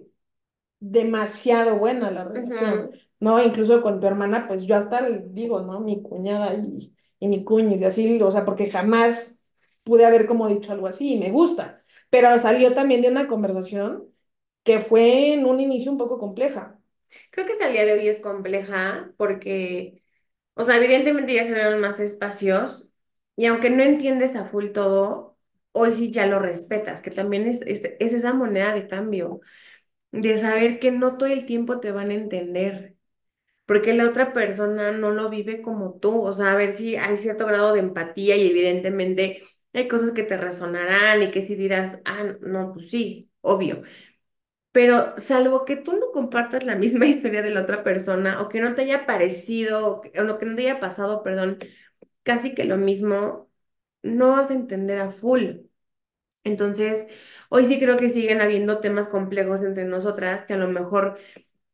demasiado buena la relación, ¿no? Incluso con tu hermana, pues yo hasta digo, ¿no? Mi cuñada y, y mi cuñis y así, o sea, porque jamás pude haber como dicho algo así y me gusta, pero salió también de una conversación que fue en un inicio un poco compleja. Creo que hasta el día de hoy es compleja porque, o sea, evidentemente ya se dieron más espacios y aunque no entiendes a full todo, hoy sí ya lo respetas, que también es, es, esa moneda de cambio, de saber que no todo el tiempo te van a entender, porque la otra persona no lo vive como tú, o sea, a ver si hay cierto grado de empatía y evidentemente hay cosas que te resonarán y que si dirás, ah, no, pues sí, obvio, pero salvo que tú no compartas la misma [laughs] historia de la otra persona o que no te haya parecido o, lo que no te haya pasado, perdón, casi que lo mismo, no vas a entender a full. Entonces, hoy sí creo que siguen habiendo temas complejos entre nosotras que a lo mejor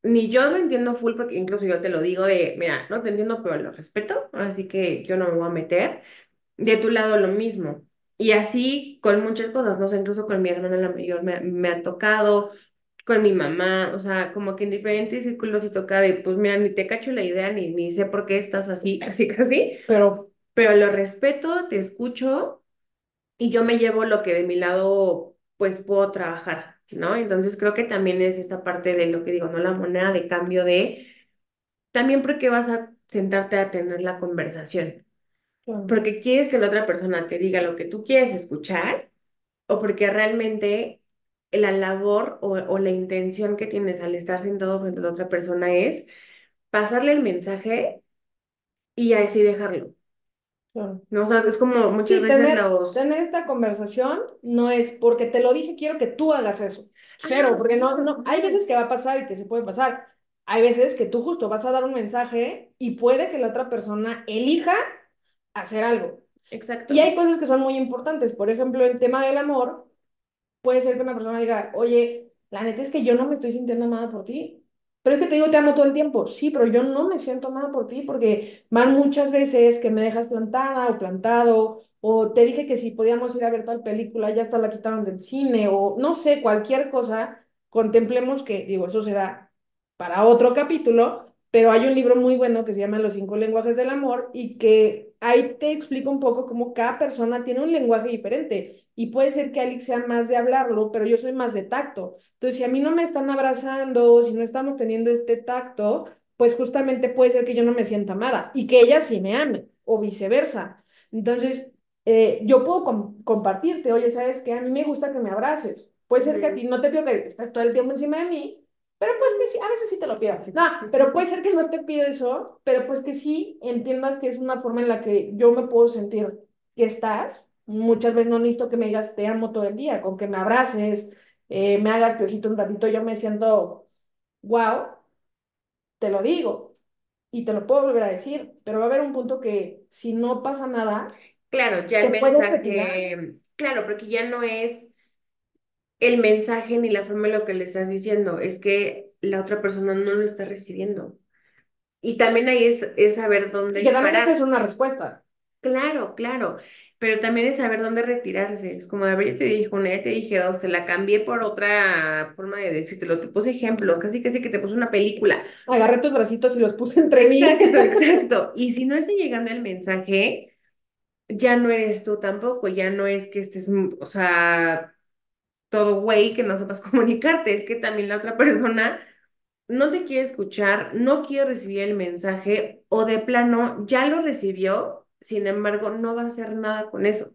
ni yo lo entiendo full porque incluso yo te lo digo de, mira, no te entiendo, pero lo respeto, así que yo no me voy a meter. De tu lado lo mismo. Y así con muchas cosas, no sé, incluso con mi hermana la mayor me ha tocado, con mi mamá, o sea, como que en diferentes círculos y toca de, pues mira, ni te cacho la idea, ni, ni sé por qué estás así, [laughs] casi, casi, pero, pero lo respeto, te escucho y yo me llevo lo que de mi lado, pues puedo trabajar, ¿no? Entonces creo que también es esta parte de lo que digo, ¿no? La moneda de cambio de, también porque vas a sentarte a tener la conversación. Porque quieres que la otra persona te diga lo que tú quieres escuchar o porque realmente la labor o, la intención que tienes al estar sentado frente a la otra persona es pasarle el mensaje y así dejarlo. No, o sea, es como muchas veces tener, Tener esta conversación no es porque te lo dije, quiero que tú hagas eso. Cero, porque no, no, hay veces que va a pasar y que se puede pasar. Hay veces que tú justo vas a dar un mensaje y puede que la otra persona elija hacer algo. Exacto. Y hay cosas que son muy importantes. Por ejemplo, el tema del amor, puede ser que una persona diga, oye, la neta es que yo no me estoy sintiendo amada por ti. Pero es que te digo, te amo todo el tiempo. Sí, pero yo no me siento amada por ti porque van muchas veces que me dejas plantada o plantado, o te dije que si podíamos ir a ver tal película, ya hasta la quitaron del cine, o no sé, cualquier cosa, contemplemos que, digo, eso será para otro capítulo, pero hay un libro muy bueno que se llama Los cinco lenguajes del amor y que ahí te explica un poco cómo cada persona tiene un lenguaje diferente y puede ser que Alex sea más de hablarlo, pero yo soy más de tacto. Entonces, si a mí no me están abrazando, si no estamos teniendo este tacto, pues justamente puede ser que yo no me sienta amada y que ella sí me ame o viceversa. Entonces, eh, yo puedo compartirte, oye, ¿sabes qué? A mí me gusta que me abraces. Puede ser que a ti no te pido que estés todo el tiempo encima de mí, pero pues que sí, a veces sí te lo pido. No, pero puede ser que no te pido eso, pero pues que sí entiendas que es una forma en la que yo me puedo sentir que estás. Muchas veces no necesito que me digas te amo todo el día, con que me abraces, eh, me hagas piojito un ratito, yo me siento, wow, te lo digo y te lo puedo volver a decir, pero va a haber un punto que si no pasa nada, Claro, ya el mensaje, claro, porque ya no es el mensaje ni la forma en lo que le estás diciendo, es que la otra persona no lo está recibiendo. Y también ahí es, es saber dónde... Y que también esa es una respuesta. Claro, claro, pero también es saber dónde retirarse. Es como, a ver, ya te dije una, ya te dije dos, te la cambié por otra forma de decírtelo. Te puse ejemplos, casi casi que te puse una película. Agarré tus bracitos y los puse entre mí. Exacto, [laughs] exacto. Y si no está llegando el mensaje, ya no eres tú tampoco, ya no es que estés, o sea, todo güey que no sepas [laughs] comunicarte, es que también la otra persona no te quiere escuchar, no quiere recibir el mensaje o de plano ya lo recibió, sin embargo no va a hacer nada con eso.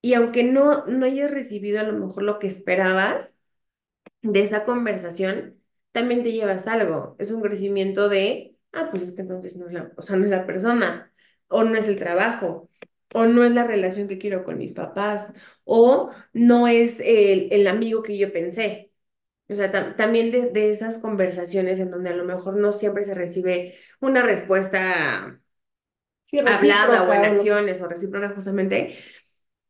Y aunque no, no hayas recibido a lo mejor lo que esperabas de esa conversación, también te llevas algo. Es un crecimiento de, ah, pues es que entonces no es la, o sea, no es la persona, o no es el trabajo, o no es la relación que quiero con mis papás, o no es el, el amigo que yo pensé. O sea, también de, esas conversaciones en donde a lo mejor no siempre se recibe una respuesta hablada o en acciones o recíproca justamente,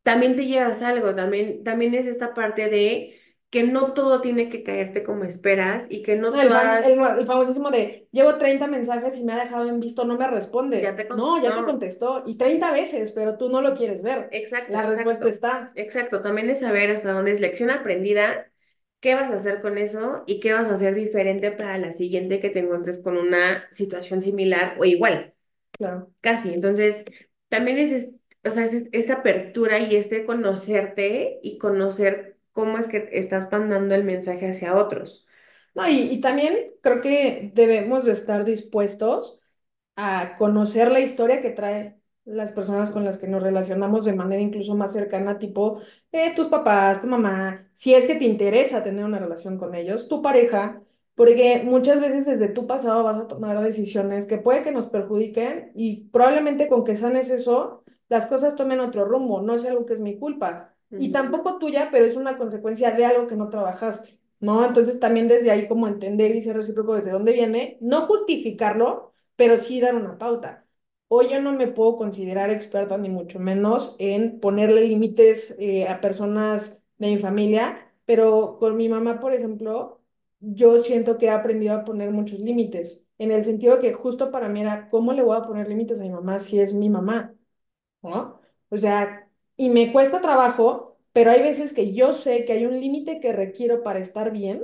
también te llevas algo, también, también es esta parte de que no todo tiene que caerte como esperas y que no, no todas... El, el, famosísimo de, llevo 30 mensajes y me ha dejado en visto, no me responde. Ya te no, ya te contestó. Y 30 veces, pero tú no lo quieres ver. Exacto. La respuesta está. Exacto, también es saber hasta dónde es lección aprendida, qué vas a hacer con eso y qué vas a hacer diferente para la siguiente que te encuentres con una situación similar o igual. Claro. Casi. Entonces, también es, o sea, es esta apertura y este conocerte y conocer cómo es que estás mandando el mensaje hacia otros. No, y, también creo que debemos de estar dispuestos a conocer la historia que trae las personas con las que nos relacionamos de manera incluso más cercana, tipo eh, tus papás, tu mamá, si es que te interesa tener una relación con ellos, tu pareja, porque muchas veces desde tu pasado vas a tomar decisiones que puede que nos perjudiquen y probablemente con que sanes eso, las cosas tomen otro rumbo, no es algo que es mi culpa, y tampoco tuya, pero es una consecuencia de algo que no trabajaste, ¿no? Entonces también desde ahí como entender y ser recíproco desde dónde viene, no justificarlo, pero sí dar una pauta. Hoy yo no me puedo considerar experta ni mucho menos en ponerle límites eh, a personas de mi familia, pero con mi mamá, por ejemplo, yo siento que he aprendido a poner muchos límites, en el sentido que justo para mí era, ¿cómo le voy a poner límites a mi mamá si es mi mamá? ¿No? O sea, y me cuesta trabajo, pero hay veces que yo sé que hay un límite que requiero para estar bien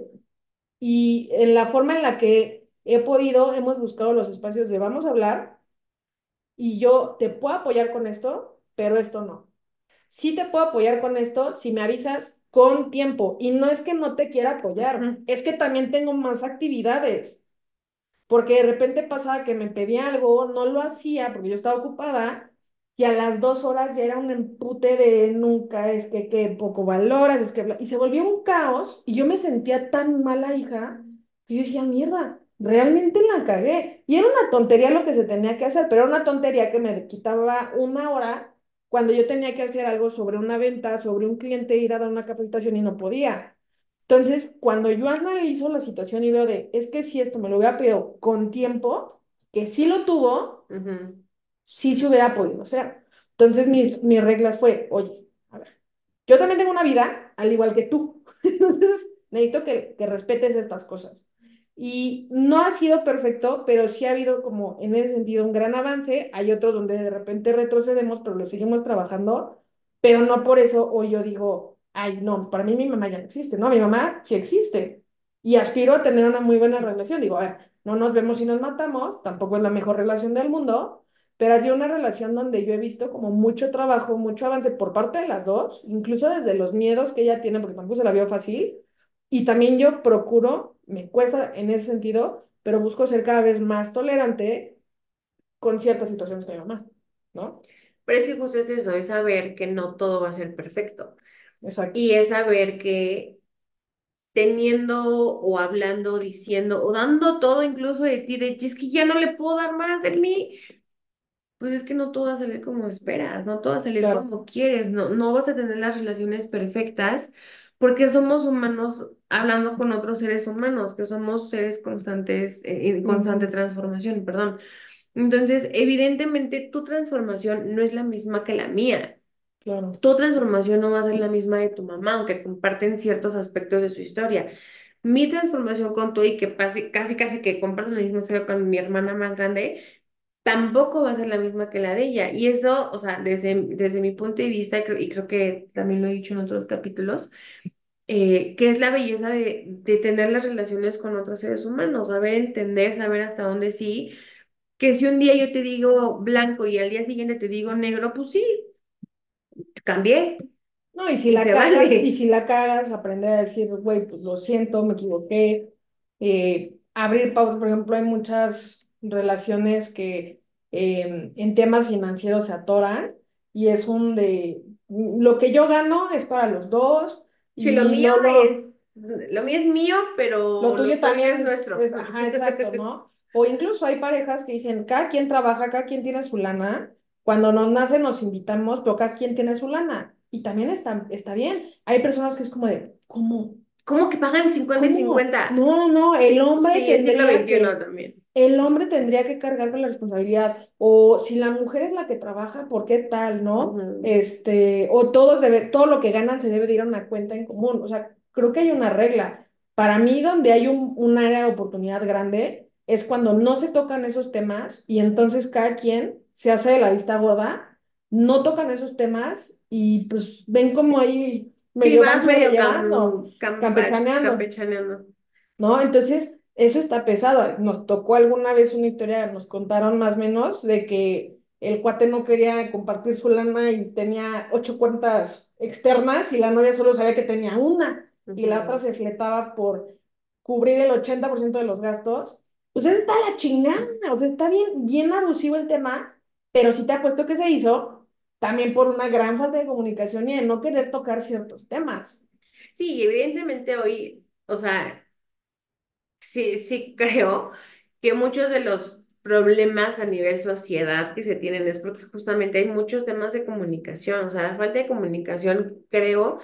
y en la forma en la que he podido, hemos buscado los espacios de vamos a hablar y yo te puedo apoyar con esto, pero esto no. Sí te puedo apoyar con esto si me avisas con tiempo y no es que no te quiera apoyar, es que también tengo más actividades. Porque de repente pasaba que me pedía algo, no lo hacía porque yo estaba ocupada y a las dos horas ya era un empute de nunca, es que, que poco valoras, es que... Y se volvió un caos y yo me sentía tan mala hija que yo decía, mierda, realmente la cagué. Y era una tontería lo que se tenía que hacer, pero era una tontería que me quitaba una hora cuando yo tenía que hacer algo sobre una venta, sobre un cliente, ir a dar una capacitación y no podía. Entonces, cuando yo analizo la situación y veo de, es que si esto me lo hubiera pedido con tiempo, que sí lo tuvo, sí se hubiera podido hacer. Entonces mis, mis reglas fue, oye, a ver, yo también tengo una vida, al igual que tú. [laughs] Entonces, necesito que, que respetes estas cosas. Y no ha sido perfecto, pero sí ha habido como en ese sentido un gran avance. Hay otros donde de repente retrocedemos, pero lo seguimos trabajando, pero no por eso hoy yo digo, ay, no, para mí mi mamá ya no existe, ¿no? Mi mamá sí existe y aspiro a tener una muy buena relación. Digo, a ver, no nos vemos y nos matamos, tampoco es la mejor relación del mundo, pero ha sido una relación donde yo he visto como mucho trabajo, mucho avance por parte de las dos, incluso desde los miedos que ella tiene, porque tampoco se la vio fácil, y también yo procuro, me cuesta en ese sentido, pero busco ser cada vez más tolerante con ciertas situaciones con mi mamá, ¿no? Pero es que justo es eso, es saber que no todo va a ser perfecto. Exacto. Y es saber que teniendo o hablando, diciendo o dando todo incluso de ti, de es que ya no le puedo dar más de mí, pues es que no todo va a salir como esperas, no todo va a salir Claro. como quieres, no, no vas a tener las relaciones perfectas porque somos humanos hablando con otros seres humanos, que somos seres constantes, eh, en constante transformación, perdón. Entonces, evidentemente, tu transformación no es la misma que la mía. Claro. Tu transformación no va a ser la misma de tu mamá, aunque comparten ciertos aspectos de su historia. Mi transformación con tu y que casi, casi, casi que comparten la misma historia con mi hermana más grande, tampoco va a ser la misma que la de ella. Y eso, o sea, desde, desde mi punto de vista, y creo, y creo que también lo he dicho en otros capítulos, eh, que es la belleza de, de tener las relaciones con otros seres humanos, saber entender, saber hasta dónde sí, que si un día yo te digo blanco y al día siguiente te digo negro, pues sí, cambié No, y si y la cagas, y vale. si la cagas, aprender a decir, güey, pues lo siento, me equivoqué. Eh, abrir pausas, por ejemplo, hay muchas relaciones que eh, en temas financieros se atoran y es un de, lo que yo gano es para los dos Sí, lo mío lo, es, lo, mío es mío, lo pero tuyo lo tuyo es también nuestro. es, ajá, exacto, ¿no? O incluso hay parejas que dicen, cada quien trabaja, cada quien tiene su lana. Cuando nos nace nos invitamos, pero cada quien tiene su lana. Y también está, está bien. Hay personas que es como de, ¿cómo? ¿Cómo que pagan 50 y ¿Cómo? 50? No, no, el hombre Sí, es siglo que, también. el hombre tendría que cargar con la responsabilidad. O si la mujer es la que trabaja, ¿por qué tal, no? Este, o todos debe, todo lo que ganan se debe de ir a una cuenta en común. O sea, creo que hay una regla. Para mí, donde hay un, un área de oportunidad grande, es cuando no se tocan esos temas y entonces cada quien se hace de la vista gorda, no tocan esos temas y pues ven como ahí medio vas medio cam, campa- campechaneando. campechaneando. ¿no? Entonces, eso está pesado. Nos tocó alguna vez una historia, nos contaron más o menos, de que el cuate no quería compartir su lana y tenía ocho cuentas externas y la novia solo sabía que tenía una y la otra se fletaba por cubrir el 80% de los gastos. Pues eso está la chingada, o sea, está bien, bien abusivo el tema, pero sí te apuesto que se hizo también por una gran falta de comunicación y de no querer tocar ciertos temas. Sí, evidentemente hoy, o sea, sí, sí creo que muchos de los problemas a nivel sociedad que se tienen es porque justamente hay muchos temas de comunicación, o sea, la falta de comunicación creo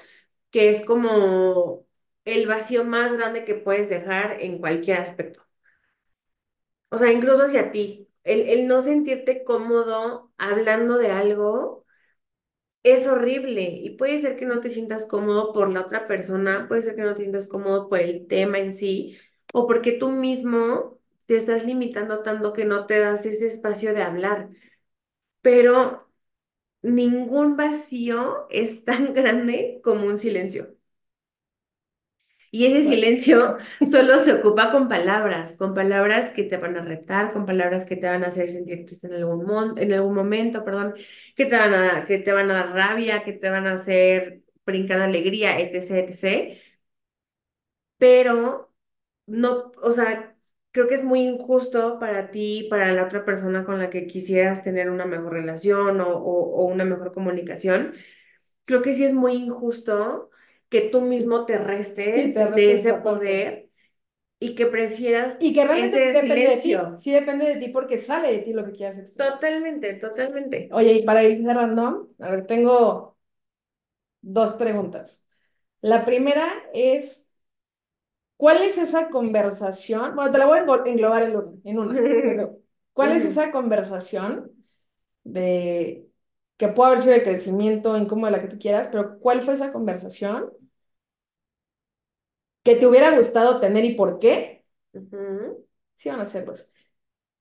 que es como el vacío más grande que puedes dejar en cualquier aspecto. O sea, incluso hacia ti. El, el no sentirte cómodo hablando de algo es horrible y puede ser que no te sientas cómodo por la otra persona, puede ser que no te sientas cómodo por el tema en sí o porque tú mismo te estás limitando tanto que no te das ese espacio de hablar. Pero ningún vacío es tan [laughs] grande como un silencio. Y ese silencio [laughs] solo se ocupa con palabras, con palabras que te van a retar, con palabras que te van a hacer sentir triste en algún, mon- en algún momento, perdón, que te van a, que te van a dar rabia, que te van a hacer brincar alegría, etc., etc. Pero no, o sea, creo que es muy injusto para ti, para la otra persona con la que quisieras tener una mejor relación o, o, o una mejor comunicación. Creo que sí es muy injusto que tú mismo te restes te de ese poder y que prefieras Y que realmente sí depende de ti, sí depende de ti porque sale de ti lo que quieras expresar. Totalmente, totalmente. Oye, y para ir cerrando, a ver, tengo dos preguntas. La primera es, ¿cuál es esa conversación? Bueno, te la voy a englo- englobar en una. En una. Pero, ¿Cuál es [laughs] esa conversación de que puede haber sido de crecimiento, incómoda, la que tú quieras, pero cuál fue esa conversación que te hubiera gustado tener y por qué. Sí, van a ser pues.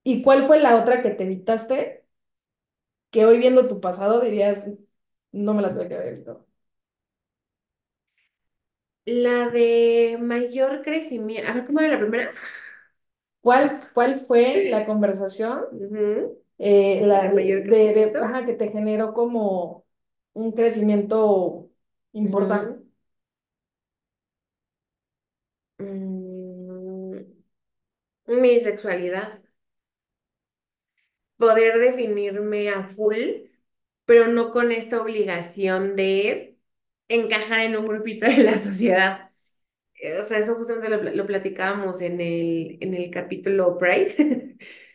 ¿Y cuál fue la otra que te evitaste que hoy viendo tu pasado dirías, no me la tuve que haber evitado? La de mayor crecimiento. A ver, ¿cómo era la primera? ¿Cuál, cuál fue la conversación Ujú. Eh, la, ¿De mayor de, de- crecimiento? ajá, que te generó como un crecimiento importante? Mm, mi sexualidad. Poder definirme a full, pero no con esta obligación de encajar en un grupito de la sociedad. Eh, O sea, eso justamente lo, lo platicábamos en el, en el capítulo Pride. [laughs]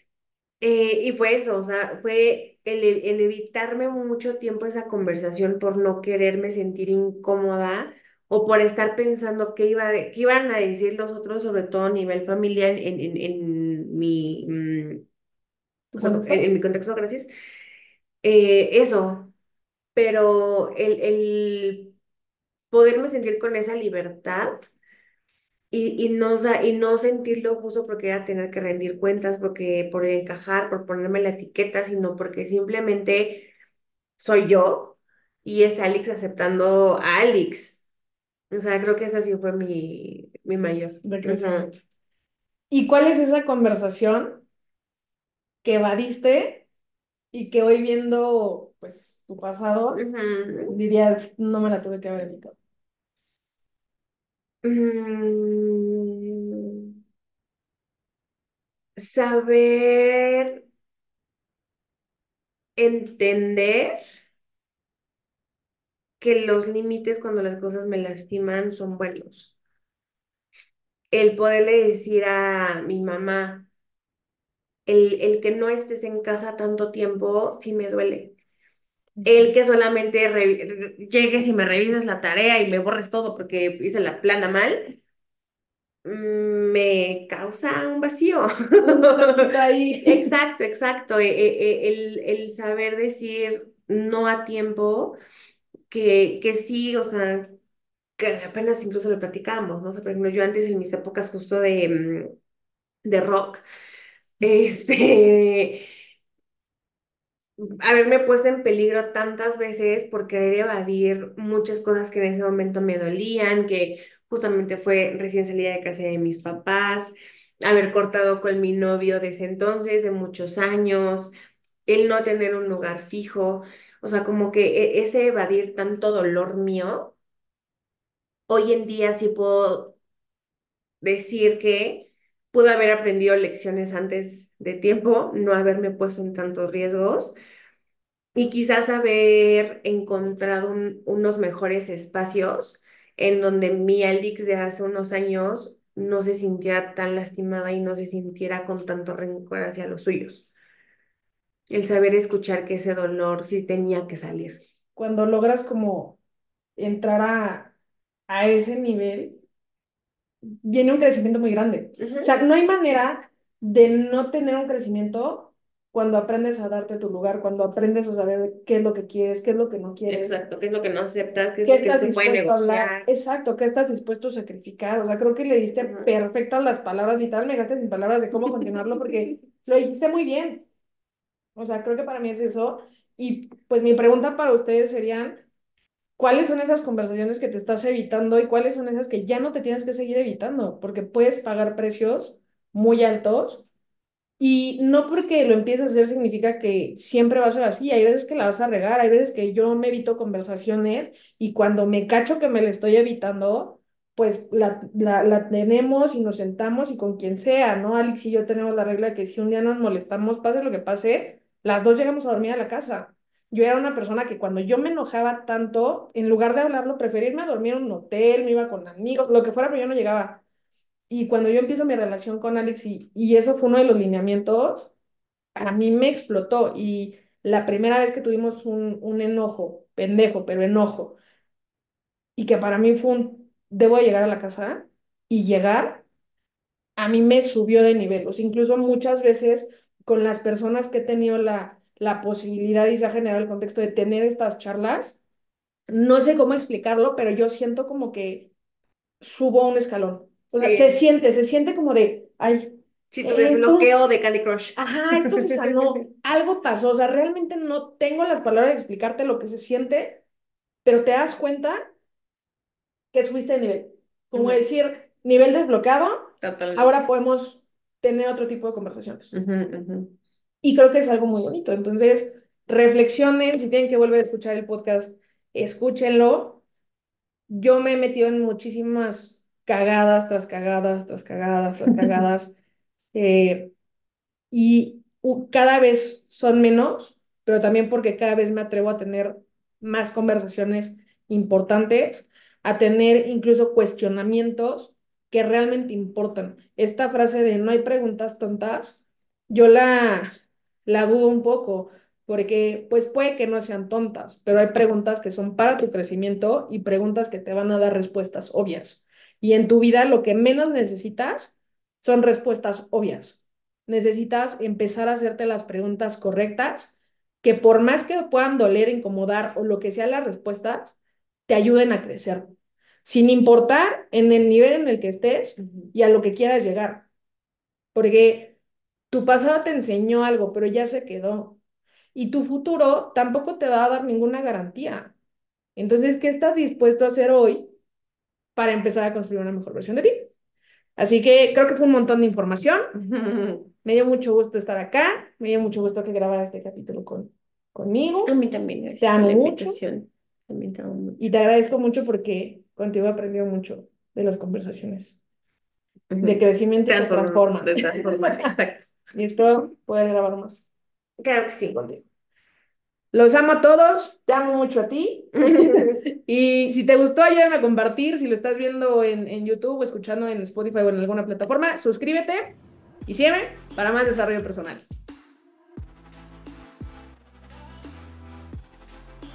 Eh, y fue eso, o sea, fue el, e- el evitarme mucho tiempo esa conversación por no quererme sentir incómoda o por estar pensando qué iba qué iban a decir los otros, sobre todo a nivel familiar, en, en, en mi, mm, o sea, en, ¿Contexto? en mi contexto, gracias. Eh, eso, pero el, el poderme sentir con esa libertad Y, y, no, y no sentirlo justo porque era tener que rendir cuentas, porque por encajar, por ponerme la etiqueta, sino porque simplemente soy yo y es Alex aceptando a Alex. O sea, creo que esa sí fue mi, mi mayor. Crecimiento. ¿Y cuál es esa conversación que evadiste y que hoy viendo pues tu pasado dirías, no me la tuve que haber evitado? Mm, saber entender que los límites cuando las cosas me lastiman son buenos. el poderle decir a mi mamá, el, el que no estés en casa tanto tiempo, sí me duele. El que solamente llegues y me revises la tarea y me borres todo porque hice la plana mal, mm, me causa un vacío. Ahí. [laughs] Exacto, exacto. E- e- e- El, el saber decir no a tiempo, que, que sí, o sea, que apenas incluso lo platicamos, ¿no? O sea, por ejemplo, yo antes en mis épocas justo de, mm, de rock, este, haberme puesto en peligro tantas veces por querer evadir muchas cosas que en ese momento me dolían, que justamente fue recién salida de casa de mis papás, haber cortado con mi novio desde entonces, de muchos años, el no tener un lugar fijo, o sea, como que e- ese evadir tanto dolor mío, hoy en día sí puedo decir que pude haber aprendido lecciones antes de tiempo, no haberme puesto en tantos riesgos y quizás haber encontrado un- unos mejores espacios en donde mi Alix de hace unos años no se sintiera tan lastimada y no se sintiera con tanto rencor hacia los suyos. El saber escuchar que ese dolor sí tenía que salir. Cuando logras como entrar a, a ese nivel, viene un crecimiento muy grande. O sea, no hay manera de no tener un crecimiento cuando aprendes a darte tu lugar, cuando aprendes a saber qué es lo que quieres, qué es lo que no quieres, Exacto, ¿qué es lo que no aceptas? ¿Qué es qué lo que estás se puede dispuesto a hablar, negociar? exacto, qué estás dispuesto a sacrificar. O sea, creo que le diste Ujú. perfectas las palabras, literal me dejaste sin palabras de cómo continuarlo porque [laughs] lo dijiste muy bien. O sea, creo que para mí es eso. Y pues mi pregunta para ustedes serían, ¿cuáles son esas conversaciones que te estás evitando y cuáles son esas que ya no te tienes que seguir evitando? Porque puedes pagar precios muy altos y no porque lo empieces a hacer significa que siempre va a ser así. Hay veces que la vas a regar, hay veces que yo me evito conversaciones y cuando me cacho que me la estoy evitando, pues la, la, tenemos y nos sentamos y con quien sea, ¿no? Alex y yo tenemos la regla que si un día nos molestamos, pase lo que pase, las dos llegamos a dormir a la casa. Yo era una persona que cuando yo me enojaba tanto, en lugar de hablarlo, prefería irme a dormir en un hotel, me iba con amigos, lo que fuera, pero yo no llegaba. Y cuando yo empiezo mi relación con Alex y, y eso fue uno de los lineamientos, a mí me explotó. Y la primera vez que tuvimos un, un enojo, pendejo, pero enojo, y que para mí fue un, debo de llegar a la casa y llegar, a mí me subió de nivel. O incluso muchas veces con las personas que he tenido la, la posibilidad y se ha generado el contexto de tener estas charlas, no sé cómo explicarlo, pero yo siento como que subo un escalón. Sí. se siente, se siente como de, ay, Sí, tu Esto- desbloqueo de Candy Crush. ajá, esto se sanó, [laughs] algo pasó. O sea, realmente no tengo las palabras de explicarte lo que se siente, pero te das cuenta que subiste de nivel. Como Ujú. decir, nivel desbloqueado, Totalmente. ahora podemos tener otro tipo de conversaciones. Ujú, ujú. Y creo que es algo muy bonito. Entonces, reflexionen, si tienen que volver a escuchar el podcast, escúchenlo. Yo me he metido en muchísimas cagadas tras cagadas, tras cagadas, tras cagadas. [laughs] eh, y cada vez son menos, pero también porque cada vez me atrevo a tener más conversaciones importantes, a tener incluso cuestionamientos que realmente importan. Esta frase de no hay preguntas tontas, yo la, la dudo un poco, porque pues puede que no sean tontas, pero hay preguntas que son para tu crecimiento y preguntas que te van a dar respuestas obvias. Y en tu vida lo que menos necesitas son respuestas obvias necesitas empezar a hacerte las preguntas correctas, que por más que puedan doler, incomodar o lo que sea las respuestas, te ayuden a crecer, sin importar en el nivel en el que estés y a lo que quieras llegar. Porque tu pasado te enseñó algo, pero ya se quedó. Y tu futuro tampoco te va a dar ninguna garantía. Entonces, ¿qué estás dispuesto a hacer hoy para empezar a construir una mejor versión de ti? Así que creo que fue un montón de información. [laughs] Me dio mucho gusto estar acá. Me dio mucho gusto que grabara este capítulo con, conmigo. A mí también, Te amo mucho. También te amo mucho. Y te agradezco mucho porque contigo he aprendido mucho de las conversaciones, de crecimiento que transforman. De transformar, exacto. [laughs] Y espero poder grabar más Claro que sí. contigo. Los amo a todos, te amo mucho a ti. [laughs] [laughs] Y si te gustó, ayúdame a compartir. Si lo estás viendo en, en YouTube o escuchando en Spotify o en alguna plataforma, suscríbete y sígueme para más desarrollo personal.